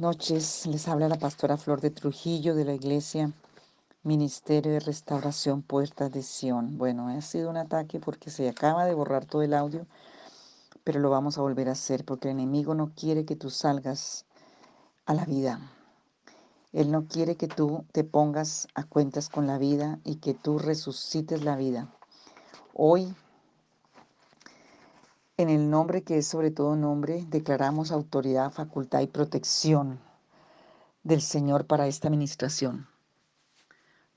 Noches, les habla la pastora Flor de Trujillo de la iglesia Ministerio de Restauración Puertas de Sion. Bueno, ha sido un ataque porque se acaba de borrar todo el audio, pero lo vamos a volver a hacer porque el enemigo no quiere que tú salgas a la vida. Él no quiere que tú te pongas a cuentas con la vida y que tú resucites la vida. Hoy en el nombre que es sobre todo nombre, declaramos autoridad, facultad y protección del Señor para esta administración.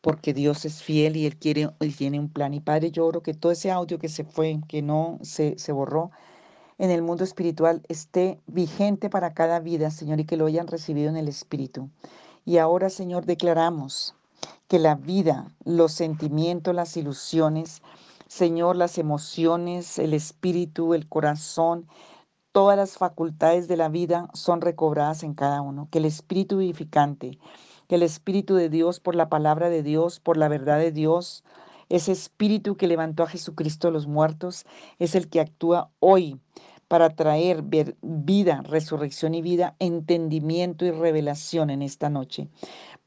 Porque Dios es fiel y Él quiere y tiene un plan. Y Padre, yo oro que todo ese audio que se fue, que no se, se borró, en el mundo espiritual esté vigente para cada vida, Señor, y que lo hayan recibido en el Espíritu. Y ahora, Señor, declaramos que la vida, los sentimientos, las ilusiones, Señor, las emociones, el espíritu, el corazón, todas las facultades de la vida son recobradas en cada uno. Que el espíritu vivificante, que el espíritu de Dios por la palabra de Dios, por la verdad de Dios, ese espíritu que levantó a Jesucristo de los muertos, es el que actúa hoy para traer vida, resurrección y vida, entendimiento y revelación en esta noche.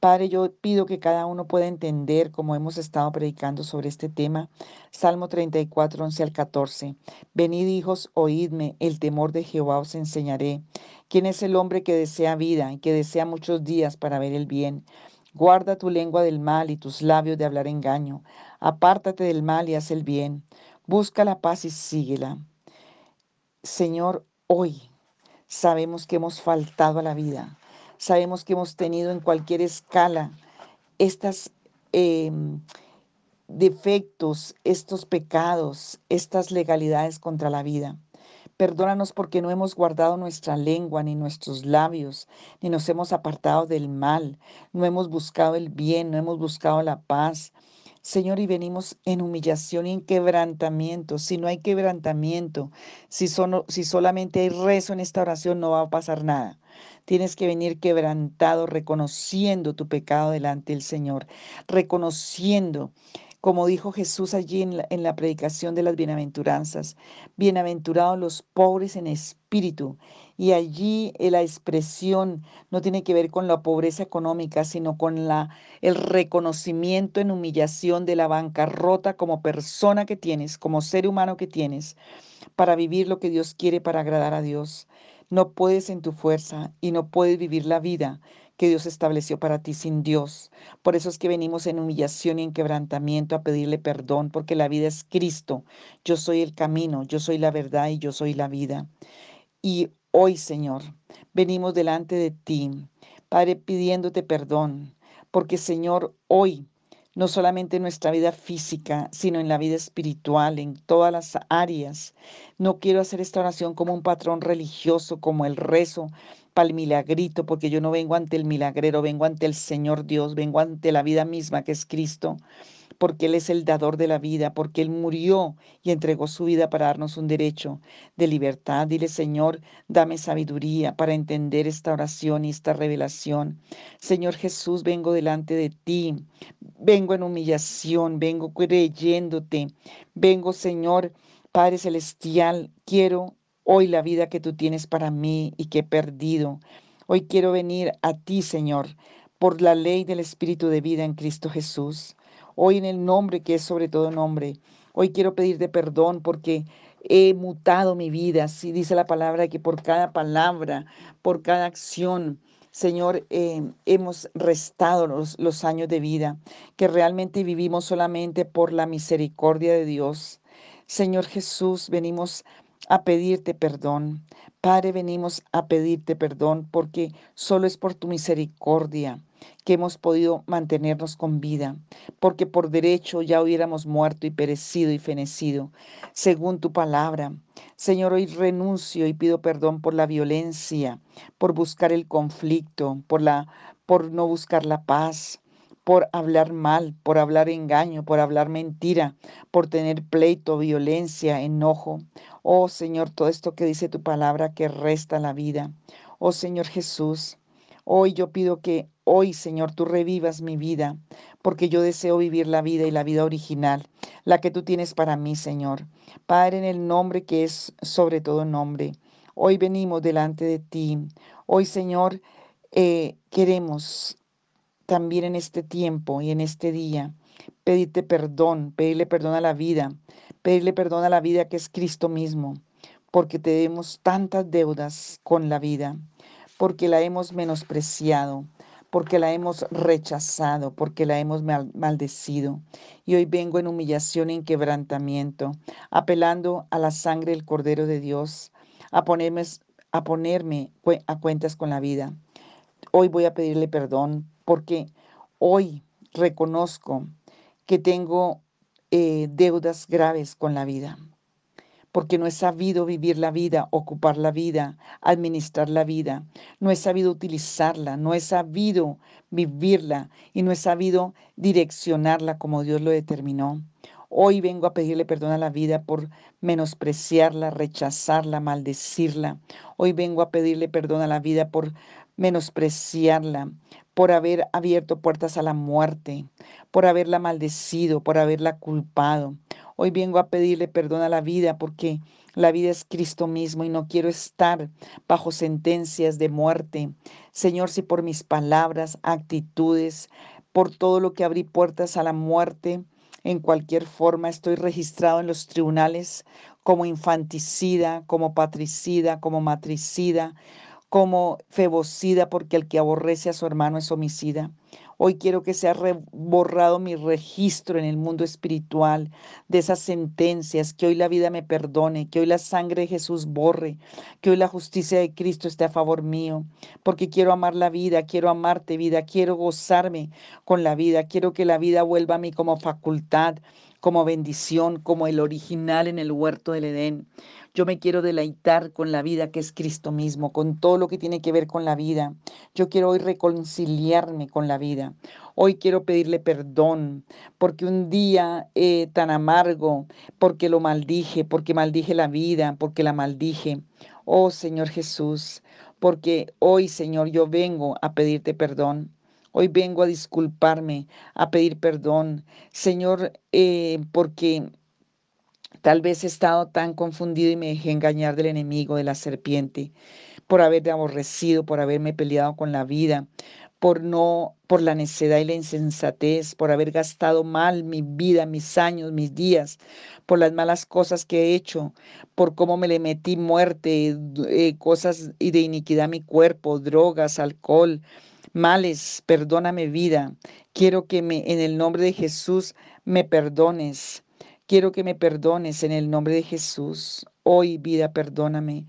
Padre, yo pido que cada uno pueda entender, como hemos estado predicando sobre este tema, Salmo 34, 11 al 14. Venid hijos, oídme, el temor de Jehová os enseñaré. ¿Quién es el hombre que desea vida y que desea muchos días para ver el bien? Guarda tu lengua del mal y tus labios de hablar engaño. Apártate del mal y haz el bien. Busca la paz y síguela. Señor, hoy sabemos que hemos faltado a la vida Sabemos que hemos tenido en cualquier escala estos em, defectos, estos pecados, estas legalidades contra la vida. Perdónanos porque no hemos guardado nuestra lengua ni nuestros labios, ni nos hemos apartado del mal, no hemos buscado el bien, no hemos buscado la paz. Señor, y venimos en humillación y en quebrantamiento. Si no hay quebrantamiento, si, si solamente hay rezo en esta oración, no va a pasar nada. Tienes que venir quebrantado, reconociendo tu pecado delante del Señor, reconociendo como dijo Jesús allí en la, en la, predicación de las bienaventuranzas, bienaventurados los pobres en espíritu. Y allí eh, la expresión no tiene que ver con la pobreza económica, sino con la, el reconocimiento en humillación de la bancarrota como persona que tienes, como ser humano que tienes, para vivir lo que Dios quiere para agradar a Dios. No puedes en tu fuerza y no puedes vivir la vida que Dios estableció para ti sin Dios. Por eso es que venimos en humillación y en quebrantamiento a pedirle perdón, porque la vida es Cristo. Yo soy el camino, yo soy la verdad y yo soy la vida. Y hoy, Señor, venimos delante de ti, Padre, pidiéndote perdón, porque Señor, hoy no solamente en nuestra vida física, sino en la vida espiritual, en todas las áreas. No quiero hacer esta oración como un patrón religioso, como el rezo para el milagrito, porque yo no vengo ante el milagrero, vengo ante el Señor Dios, vengo ante la vida misma que es Cristo porque Él es el dador de la vida, porque Él murió y entregó su vida para darnos un derecho de libertad. Dile, Señor, dame sabiduría para entender esta oración y esta revelación. Señor Jesús, vengo delante de ti, vengo en humillación, vengo creyéndote, vengo, Señor, Padre Celestial, quiero hoy la vida que tú tienes para mí y que he perdido. Hoy quiero venir a ti, Señor, por la ley del Espíritu de vida en Cristo Jesús hoy en el nombre que es sobre todo nombre. Hoy quiero pedirte perdón porque he mutado mi vida. Así dice la palabra que por cada palabra, por cada acción, Señor, eh, hemos restado los, los años de vida, que realmente vivimos solamente por la misericordia de Dios. Señor Jesús, venimos a pedirte perdón. Padre, venimos a pedirte perdón porque solo es por tu misericordia que hemos podido mantenernos con vida, porque por derecho ya hubiéramos muerto y perecido y fenecido, según tu palabra. Señor, hoy renuncio y pido perdón por la violencia, por buscar el conflicto, por la por no buscar la paz, por hablar mal, por hablar engaño, por hablar mentira, por tener pleito, violencia, enojo. Oh Señor, todo esto que dice tu palabra que resta la vida. Oh Señor Jesús, hoy yo pido que hoy, Señor, tú revivas mi vida, porque yo deseo vivir la vida y la vida original, la que tú tienes para mí, Señor. Padre, en el nombre que es sobre todo nombre. Hoy venimos delante de ti. Hoy, Señor, eh, queremos también en este tiempo y en este día pedirte perdón, pedirle perdón a la vida, pedirle perdón a la vida que es Cristo mismo, porque tenemos tantas deudas con la vida, porque la hemos menospreciado, porque la hemos rechazado, porque la hemos maldecido. Y hoy vengo en humillación y en quebrantamiento, apelando a la sangre del Cordero de Dios, a ponerme, a, ponerme a cuentas con la vida. Hoy voy a pedirle perdón porque hoy reconozco que tengo eh, deudas graves con la vida porque no he sabido vivir la vida, ocupar la vida, administrar la vida, no he sabido utilizarla, no he sabido vivirla y no he sabido direccionarla como Dios lo determinó. Hoy vengo a pedirle perdón a la vida por menospreciarla, rechazarla, maldecirla. Hoy vengo a pedirle perdón a la vida por menospreciarla, por haber abierto puertas a la muerte, por haberla maldecido, por haberla culpado. Hoy vengo a pedirle perdón a la vida porque la vida es Cristo mismo y no quiero estar bajo sentencias de muerte. Señor, si por mis palabras, actitudes, por todo lo que abrí puertas a la muerte, en cualquier forma estoy registrado en los tribunales como infanticida, como patricida, como matricida, como febocida, porque el que aborrece a su hermano es homicida. Hoy quiero que sea borrado mi registro en el mundo espiritual de esas sentencias, que hoy la vida me perdone, que hoy la sangre de Jesús borre, que hoy la justicia de Cristo esté a favor mío, porque quiero amar la vida, quiero amarte vida, quiero gozarme con la vida, quiero que la vida vuelva a mí como facultad, como bendición, como el original en el huerto del Edén. Yo me quiero deleitar con la vida que es Cristo mismo, con todo lo que tiene que ver con la vida. Yo quiero hoy reconciliarme con la vida. Hoy quiero pedirle perdón porque un día eh, tan amargo, porque lo maldije, porque maldije la vida, porque la maldije. Oh Señor Jesús, porque hoy Señor yo vengo a pedirte perdón. Hoy vengo a disculparme, a pedir perdón. Señor, eh, porque Tal vez he estado tan confundido y me dejé engañar del enemigo, de la serpiente, por haberme aborrecido, por haberme peleado con la vida, por no, por la necedad y la insensatez, por haber gastado mal mi vida, mis años, mis días, por las malas cosas que he hecho, por cómo me le metí muerte, eh, cosas y de iniquidad a mi cuerpo, drogas, alcohol, males. Perdóname vida. Quiero que me, en el nombre de Jesús me perdones. Quiero que me perdones en el nombre de Jesús. Hoy, vida, perdóname.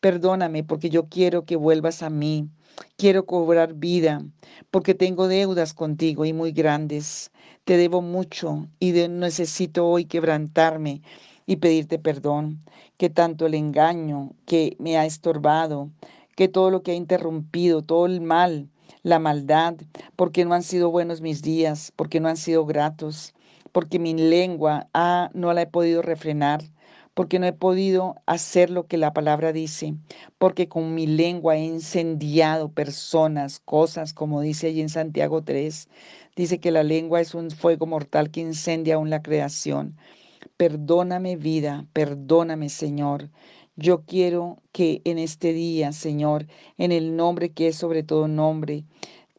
Perdóname porque yo quiero que vuelvas a mí. Quiero cobrar vida porque tengo deudas contigo y muy grandes. Te debo mucho y necesito hoy quebrantarme y pedirte perdón. Que tanto el engaño que me ha estorbado, que todo lo que ha interrumpido, todo el mal, la maldad, porque no han sido buenos mis días, porque no han sido gratos porque mi lengua ah, no la he podido refrenar, porque no he podido hacer lo que la palabra dice, porque con mi lengua he incendiado personas, cosas, como dice allí en Santiago 3, dice que la lengua es un fuego mortal que incendia aún la creación. Perdóname vida, perdóname Señor. Yo quiero que en este día, Señor, en el nombre que es sobre todo nombre,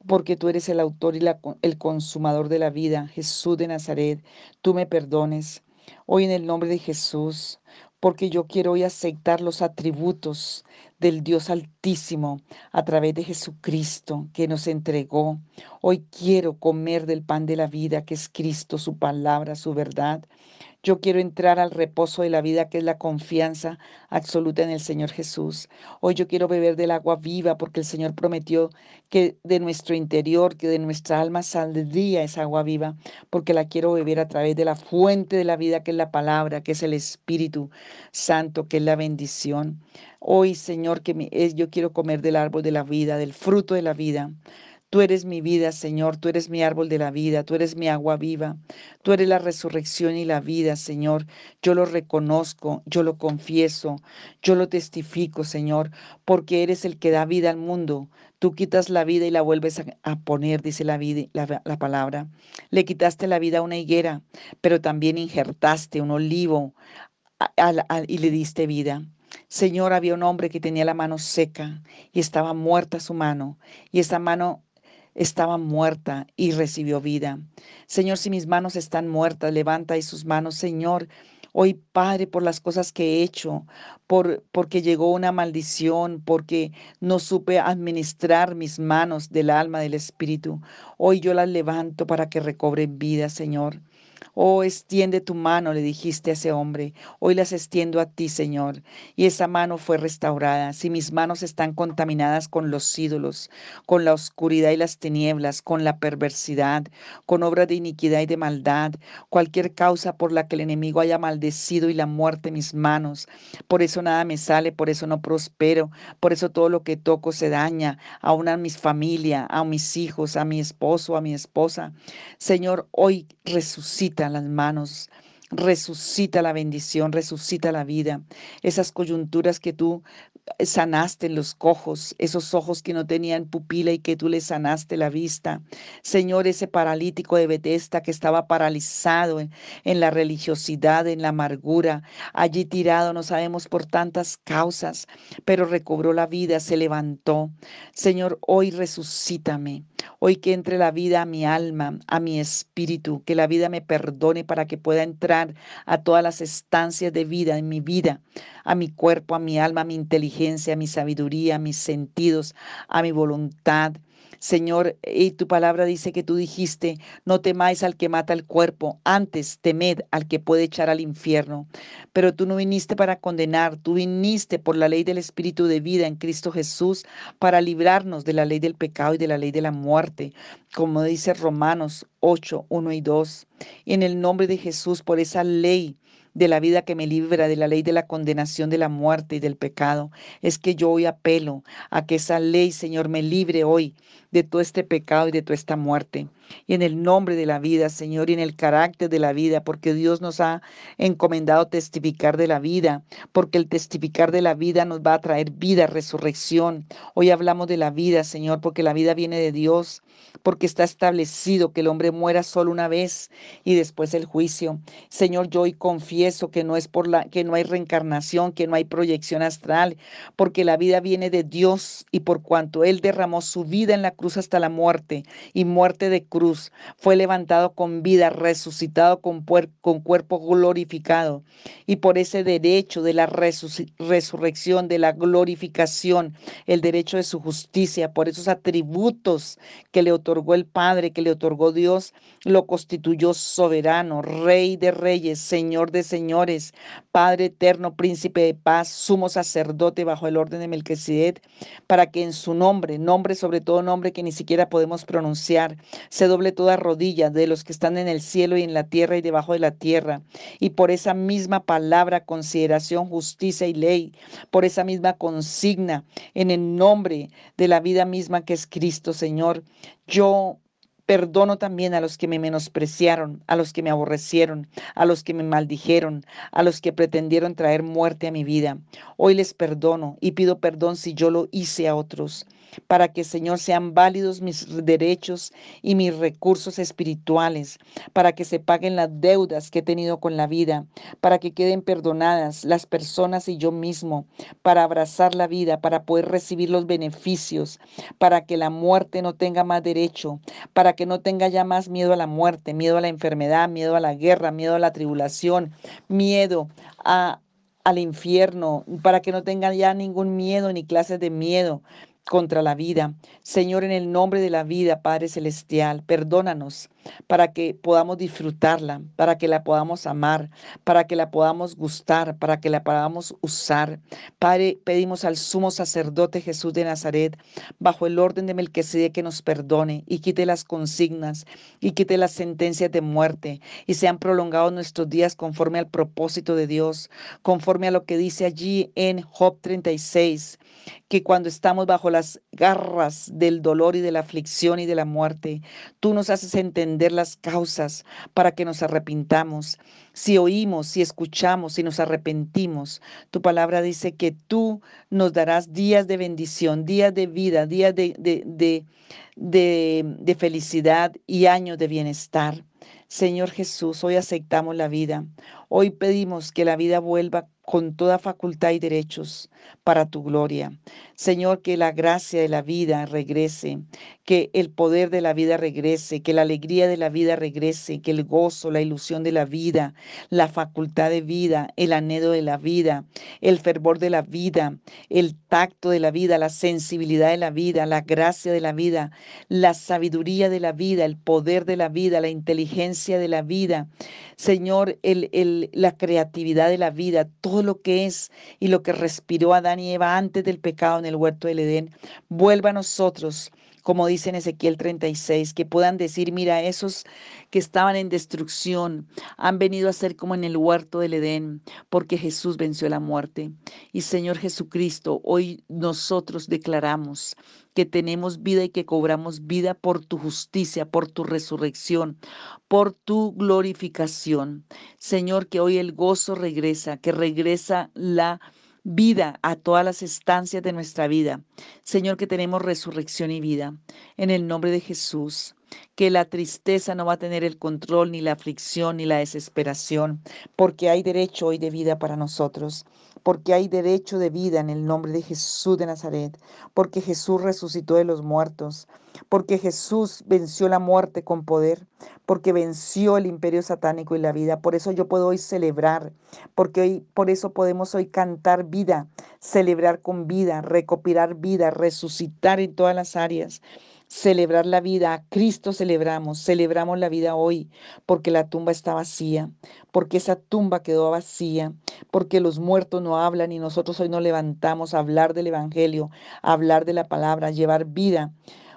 porque tú eres el autor y el consumador de la vida, Jesús de Nazaret, tú me perdones. Hoy en el nombre de Jesús, porque yo quiero hoy aceptar los atributos del Dios Altísimo a través de Jesucristo que nos entregó. Hoy quiero comer del pan de la vida que es Cristo, su palabra, su verdad. Yo quiero entrar al reposo de la vida, que es la confianza absoluta en el Señor Jesús. Hoy yo quiero beber del agua viva, porque el Señor prometió que de nuestro interior, que de nuestra alma saldría esa agua viva, porque la quiero beber a través de la fuente de la vida, que es la palabra, que es el Espíritu Santo, que es la bendición. Hoy, Señor, que yo quiero comer del árbol de la vida, del fruto de la vida. Tú eres mi vida, Señor, tú eres mi árbol de la vida, tú eres mi agua viva, tú eres la resurrección y la vida, Señor. Yo lo reconozco, yo lo confieso, yo lo testifico, Señor, porque eres el que da vida al mundo. Tú quitas la vida y la vuelves a, poner, dice la, palabra. Le quitaste la vida a una higuera, pero también injertaste un olivo y le diste vida. Señor, había un hombre que tenía la mano seca y estaba muerta su mano, y esa mano estaba muerta y recibió vida. Señor, si mis manos están muertas, levanta ahí sus manos, Señor. Hoy, Padre, por las cosas que he hecho, por, porque llegó una maldición, porque no supe administrar mis manos del alma, del espíritu. Hoy yo las levanto para que recobren vida, Señor. Oh, extiende tu mano, le dijiste a ese hombre. Hoy las extiendo a ti, Señor. Y esa mano fue restaurada. Si mis manos están contaminadas con los ídolos, con la oscuridad y las tinieblas, con la perversidad, con obras de iniquidad y de maldad, cualquier causa por la que el enemigo haya maldecido y la muerte mis manos. Por eso nada me sale, por eso no prospero, por eso todo lo que toco se daña, aún a mis familia, a mis hijos, a mi esposo, a mi esposa. Señor, hoy resucita las manos, resucita la bendición, resucita la vida. Esas coyunturas que tú sanaste los cojos, esos ojos que no tenían pupila y que tú le sanaste la vista. Señor, ese paralítico de Betesda que estaba paralizado en, en, la religiosidad, en la amargura, allí tirado, no sabemos por tantas causas, pero recobró la vida, se levantó. Señor, hoy resucítame. Hoy que entre la vida a mi alma, a mi espíritu, que la vida me perdone para que pueda entrar a todas las estancias de vida en mi vida, a mi cuerpo, a mi alma, a mi inteligencia, a mi sabiduría, a mis sentidos, a mi voluntad. Señor, y tu palabra dice que tú dijiste, no temáis al que mata el cuerpo, antes temed al que puede echar al infierno. Pero tú no viniste para condenar, tú viniste por la ley del Espíritu de vida en Cristo Jesús para librarnos de la ley del pecado y de la ley de la muerte, como dice Romanos 8, 1 y 2. Y en el nombre de Jesús, por esa ley de la vida que me libra de la ley de la condenación de la muerte y del pecado. Es que yo hoy apelo a que esa ley, Señor, me libre hoy de todo este pecado y de toda esta muerte. Y en el nombre de la vida, Señor, y en el carácter de la vida, porque Dios nos ha encomendado testificar de la vida, porque el testificar de la vida nos va a traer vida, resurrección. Hoy hablamos de la vida, Señor, porque la vida viene de Dios, porque está establecido que el hombre muera solo una vez y después el juicio. Señor, yo hoy confieso que no es por la que no hay reencarnación, que no hay proyección astral, porque la vida viene de Dios y por cuanto él derramó su vida en la cruz hasta la muerte y muerte de cruz, fue levantado con vida, resucitado con, cuerpo glorificado. Y por ese derecho de la resurrección, de la glorificación, el derecho de su justicia, por esos atributos que le otorgó el Padre, que le otorgó Dios, lo constituyó soberano, rey de reyes, señor de señores, Padre eterno, príncipe de paz, sumo sacerdote bajo el orden de Melquisedec, para que en su nombre, nombre sobre todo nombre, que ni siquiera podemos pronunciar. Se doble toda rodilla de los que están en el cielo y en la tierra y debajo de la tierra. Y por esa misma palabra, consideración, justicia y ley, por esa misma consigna, en el nombre de la vida misma que es Cristo, Señor, yo Perdono también a los que me menospreciaron, a los que me aborrecieron, a los que me maldijeron, a los que pretendieron traer muerte a mi vida. Hoy les perdono y pido perdón si yo lo hice a otros para que, Señor, sean válidos mis derechos y mis recursos espirituales, para que se paguen las deudas que he tenido con la vida, para que queden perdonadas las personas y yo mismo, para abrazar la vida, para poder recibir los beneficios, para que la muerte no tenga más derecho, para que no tenga ya más miedo a la muerte, miedo a la enfermedad, miedo a la guerra, miedo a la tribulación, miedo a al infierno, para que no tenga ya ningún miedo ni clases de miedo, contra la vida. Señor, en el nombre de la vida, Padre Celestial, perdónanos para que podamos disfrutarla, para que la podamos amar, para que la podamos gustar, para que la podamos usar. Padre, pedimos al sumo sacerdote Jesús de Nazaret, bajo el orden de Melquisedec, que nos perdone y quite las consignas y quite las sentencias de muerte y sean prolongados nuestros días conforme al propósito de Dios, conforme a lo que dice allí en Job 36, que cuando estamos bajo las garras del dolor y de la aflicción y de la muerte, tú nos haces entender las causas para que nos arrepintamos. Si oímos, si escuchamos, si nos arrepentimos, tu palabra dice que tú nos darás días de bendición, días de vida, días de, de, de felicidad y años de bienestar. Señor Jesús, hoy aceptamos la vida. Hoy pedimos que la vida vuelva con toda facultad y derechos para tu gloria. Señor, que la gracia de la vida regrese, que el poder de la vida regrese, que la alegría de la vida regrese, que el gozo, la ilusión de la vida, la facultad de vida, el anhelo de la vida, el fervor de la vida, el tacto de la vida, la sensibilidad de la vida, la gracia de la vida, la sabiduría de la vida, el poder de la vida, la inteligencia de la vida, Señor, la creatividad de la vida, todo lo que es y lo que respiró Adán y Eva antes del pecado en el huerto del Edén, vuelva a nosotros como dice en Ezequiel 36, que puedan decir, mira, esos que estaban en destrucción han venido a ser como en el huerto del Edén, porque Jesús venció la muerte. Y Señor Jesucristo, hoy nosotros declaramos que tenemos vida y que cobramos vida por tu justicia, por tu resurrección, por tu glorificación. Señor, que hoy el gozo regresa, que regresa la vida a todas las estancias de nuestra vida. Señor, que tenemos resurrección y vida. En el nombre de Jesús, que la tristeza no va a tener el control, ni la aflicción, ni la desesperación, porque hay derecho hoy de vida para nosotros porque hay derecho de vida en el nombre de Jesús de Nazaret, porque Jesús resucitó de los muertos, porque Jesús venció la muerte con poder, porque venció el imperio satánico y la vida. Por eso yo puedo hoy celebrar, porque hoy por eso podemos hoy cantar vida, celebrar con vida, recopilar vida, resucitar en todas las áreas celebrar la vida. A Cristo celebramos, celebramos la vida hoy, porque la tumba está vacía, porque esa tumba quedó vacía, porque los muertos no hablan y nosotros hoy nos levantamos a hablar del Evangelio, a hablar de la palabra, a llevar vida.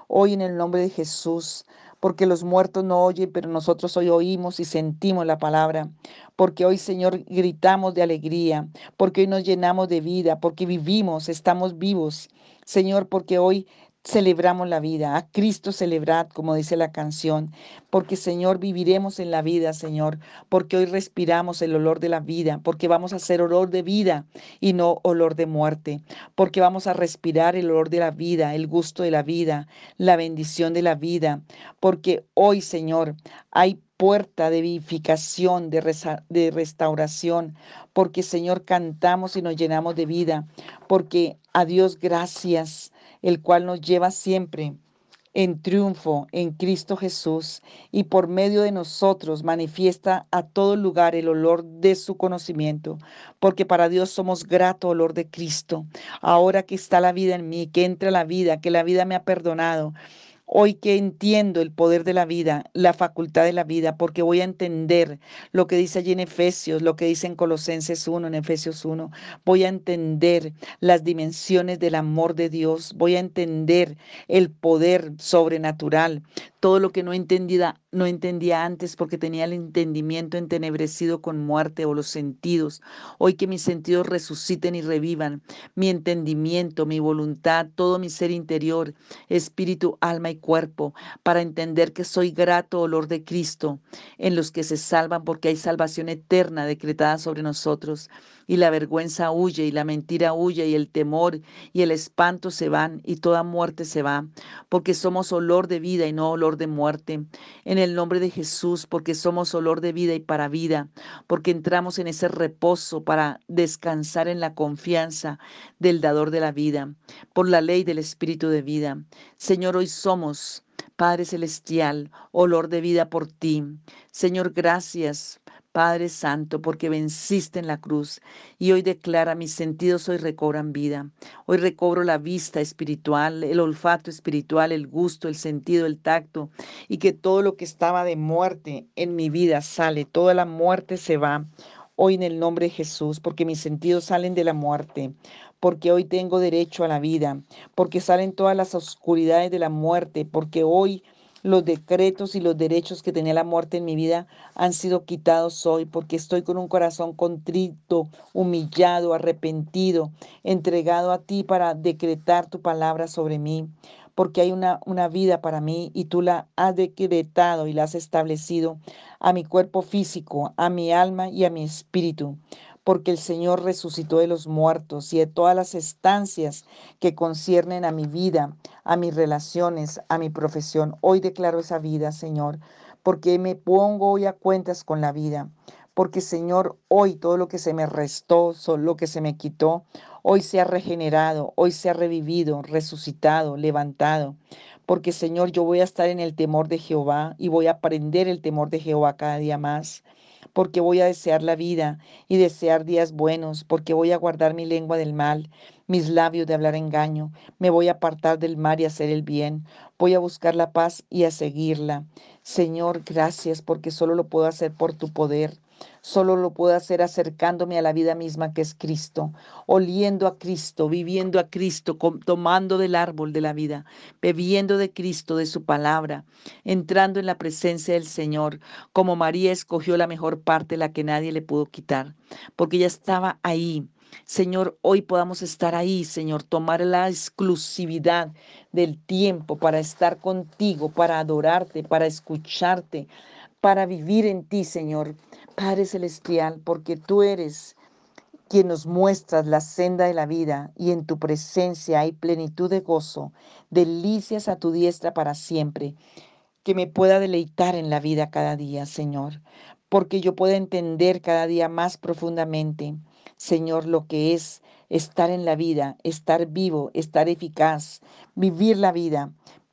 Hoy en el nombre de Jesús, porque los muertos no oyen, pero nosotros hoy oímos y sentimos la palabra, porque hoy, Señor, gritamos de alegría, porque hoy nos llenamos de vida, porque vivimos, estamos vivos. Señor, porque hoy celebramos la vida, a Cristo celebrad, como dice la canción, porque Señor viviremos en la vida, Señor, porque hoy respiramos el olor de la vida, porque vamos a hacer olor de vida y no olor de muerte, porque vamos a respirar el olor de la vida, el gusto de la vida, la bendición de la vida, porque hoy, Señor, hay puerta de vivificación, de, de restauración, porque Señor cantamos y nos llenamos de vida, porque a Dios gracias el cual nos lleva siempre en triunfo en Cristo Jesús y por medio de nosotros manifiesta a todo lugar el olor de su conocimiento, porque para Dios somos grato olor de Cristo. Ahora que está la vida en mí, que entra la vida, que la vida me ha perdonado, Hoy que entiendo el poder de la vida, la facultad de la vida, porque voy a entender lo que dice allí en Efesios, lo que dice en Colosenses 1, en Efesios 1, voy a entender las dimensiones del amor de Dios, voy a entender el poder sobrenatural, todo lo que no entendía, no entendía antes porque tenía el entendimiento entenebrecido con muerte o los sentidos. Hoy que mis sentidos resuciten y revivan, mi entendimiento, mi voluntad, todo mi ser interior, espíritu, alma y cuerpo, para entender que soy grato olor de Cristo en los que se salvan porque hay salvación eterna decretada sobre nosotros y la vergüenza huye y la mentira huye y el temor y el espanto se van y toda muerte se va, porque somos olor de vida y no olor de muerte. En el nombre de Jesús, porque somos olor de vida y para vida, porque entramos en ese reposo para descansar en la confianza del dador de la vida, por la ley del Espíritu de vida. Señor, hoy somos Padre Celestial, olor de vida por ti. Señor, gracias Padre Santo, porque venciste en la cruz y hoy declara mis sentidos hoy recobran vida. Hoy recobro la vista espiritual, el olfato espiritual, el gusto, el sentido, el tacto y que todo lo que estaba de muerte en mi vida sale, toda la muerte se va. Hoy en el nombre de Jesús, porque mis sentidos salen de la muerte, porque hoy tengo derecho a la vida, porque salen todas las oscuridades de la muerte, porque hoy los decretos y los derechos que tenía la muerte en mi vida han sido quitados hoy porque estoy con un corazón contrito, humillado, arrepentido, entregado a ti para decretar tu palabra sobre mí porque hay una, una, vida para mí y tú la has decretado y la has establecido a mi cuerpo físico, a mi alma y a mi espíritu porque el Señor resucitó de los muertos y de todas las estancias que conciernen a mi vida, a mis relaciones, a mi profesión. Hoy declaro esa vida, Señor, porque me pongo hoy a cuentas con la vida, porque Señor, hoy todo lo que se me restó, lo que se me quitó, hoy se ha regenerado, hoy se ha revivido, resucitado, levantado. Porque Señor, yo voy a estar en el temor de Jehová y voy a aprender el temor de Jehová cada día más porque voy a desear la vida y desear días buenos, porque voy a guardar mi lengua del mal, mis labios de hablar engaño, me voy a apartar del mal y hacer el bien, voy a buscar la paz y a seguirla. Señor, gracias porque solo lo puedo hacer por tu poder. Solo lo puedo hacer acercándome a la vida misma que es Cristo, oliendo a Cristo, viviendo a Cristo, tomando del árbol de la vida, bebiendo de Cristo, de su palabra, entrando en la presencia del Señor, como María escogió la mejor parte, la que nadie le pudo quitar, porque ella estaba ahí. Señor, hoy podamos estar ahí, Señor, tomar la exclusividad del tiempo para estar contigo, para adorarte, para escucharte, para vivir en ti, Señor. Padre Celestial, porque tú eres quien nos muestras la senda de la vida y en tu presencia hay plenitud de gozo, delicias a tu diestra para siempre, que me pueda deleitar en la vida cada día, Señor, porque yo pueda entender cada día más profundamente, Señor, lo que es estar en la vida, estar vivo, estar eficaz, vivir la vida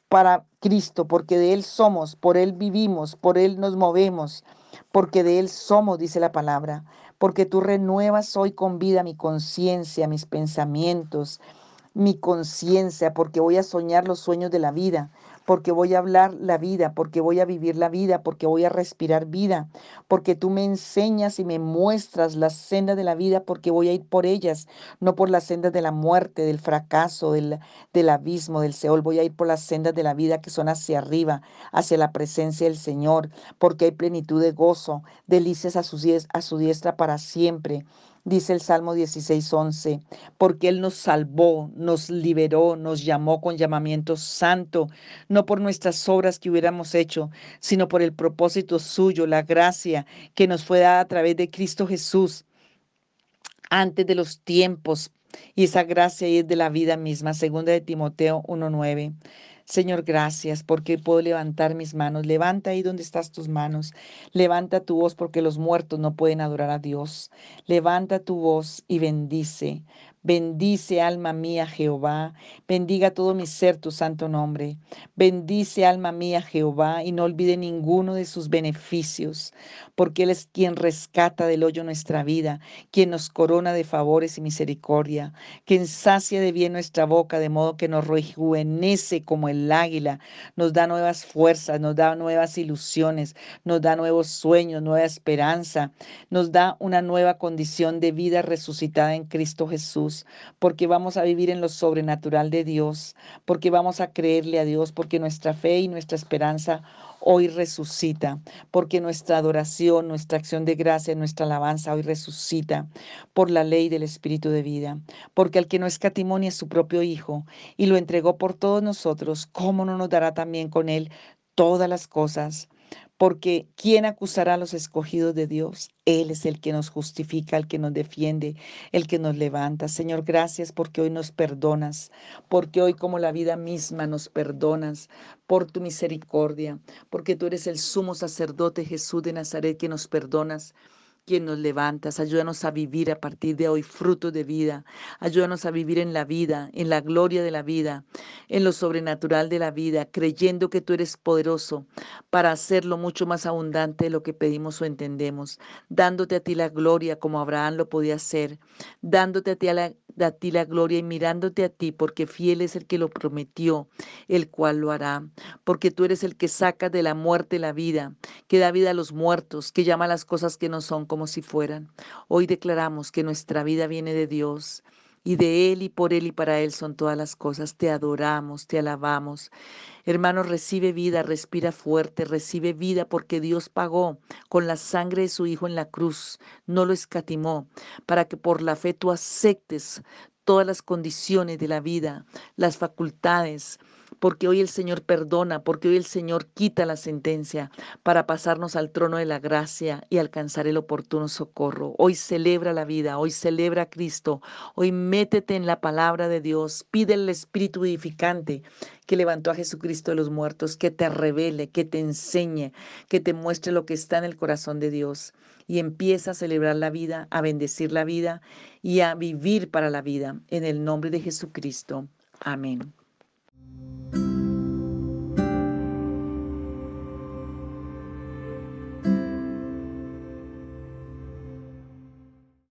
para Cristo, porque de Él somos, por Él vivimos, por Él nos movemos, porque de Él somos, dice la palabra, porque tú renuevas hoy con vida mi conciencia, mis pensamientos, mi conciencia, porque voy a soñar los sueños de la vida, porque voy a hablar la vida, porque voy a vivir la vida, porque voy a respirar vida, porque tú me enseñas y me muestras las sendas de la vida, porque voy a ir por ellas, no por las sendas de la muerte, del fracaso, del, abismo, del Seol, voy a ir por las sendas de la vida que son hacia arriba, hacia la presencia del Señor, porque hay plenitud de gozo, delicias a su diestra para siempre dice el Salmo 16:11, porque Él nos salvó, nos liberó, nos llamó con llamamiento santo, no por nuestras obras que hubiéramos hecho, sino por el propósito suyo, la gracia que nos fue dada a través de Cristo Jesús antes de los tiempos. Y esa gracia es de la vida misma, segunda de Timoteo 1:9. Señor, gracias porque puedo levantar mis manos. Levanta ahí donde estás tus manos. Levanta tu voz porque los muertos no pueden adorar a Dios. Levanta tu voz y bendice. Bendice alma mía Jehová, bendiga todo mi ser tu santo nombre. Bendice alma mía Jehová y no olvide ninguno de sus beneficios, porque Él es quien rescata del hoyo nuestra vida, quien nos corona de favores y misericordia, quien sacia de bien nuestra boca, de modo que nos rejuvenece como el águila, nos da nuevas fuerzas, nos da nuevas ilusiones, nos da nuevos sueños, nueva esperanza, nos da una nueva condición de vida resucitada en Cristo Jesús porque vamos a vivir en lo sobrenatural de Dios, porque vamos a creerle a Dios, porque nuestra fe y nuestra esperanza hoy resucita, porque nuestra adoración, nuestra acción de gracia, nuestra alabanza hoy resucita por la ley del Espíritu de vida, porque al que no escatimonia a su propio Hijo y lo entregó por todos nosotros, ¿cómo no nos dará también con él todas las cosas? Porque ¿quién acusará a los escogidos de Dios? Él es el que nos justifica, el que nos defiende, el que nos levanta. Señor, gracias porque hoy nos perdonas, porque hoy como la vida misma nos perdonas por tu misericordia, porque tú eres el sumo sacerdote Jesús de Nazaret que nos perdonas quien nos levantas. Ayúdanos a vivir a partir de hoy fruto de vida. Ayúdanos a vivir en la vida, en la gloria de la vida, en lo sobrenatural de la vida, creyendo que tú eres poderoso para hacerlo mucho más abundante de lo que pedimos o entendemos, dándote a ti la gloria como Abraham lo podía hacer, dándote a ti la, a ti la gloria y mirándote a ti, porque fiel es el que lo prometió, el cual lo hará, porque tú eres el que saca de la muerte la vida, que da vida a los muertos, que llama las cosas que no son como si fueran. Hoy declaramos que nuestra vida viene de Dios y de Él y por Él y para Él son todas las cosas. Te adoramos, te alabamos. Hermano, recibe vida, respira fuerte, recibe vida porque Dios pagó con la sangre de su Hijo en la cruz, no lo escatimó, para que por la fe tú aceptes todas las condiciones de la vida, las facultades, porque hoy el Señor perdona, porque hoy el Señor quita la sentencia para pasarnos al trono de la gracia y alcanzar el oportuno socorro. Hoy celebra la vida, hoy celebra a Cristo, hoy métete en la palabra de Dios, pide el Espíritu edificante que levantó a Jesucristo de los muertos, que te revele, que te enseñe, que te muestre lo que está en el corazón de Dios y empieza a celebrar la vida, a bendecir la vida y a vivir para la vida en el nombre de Jesucristo. Amén.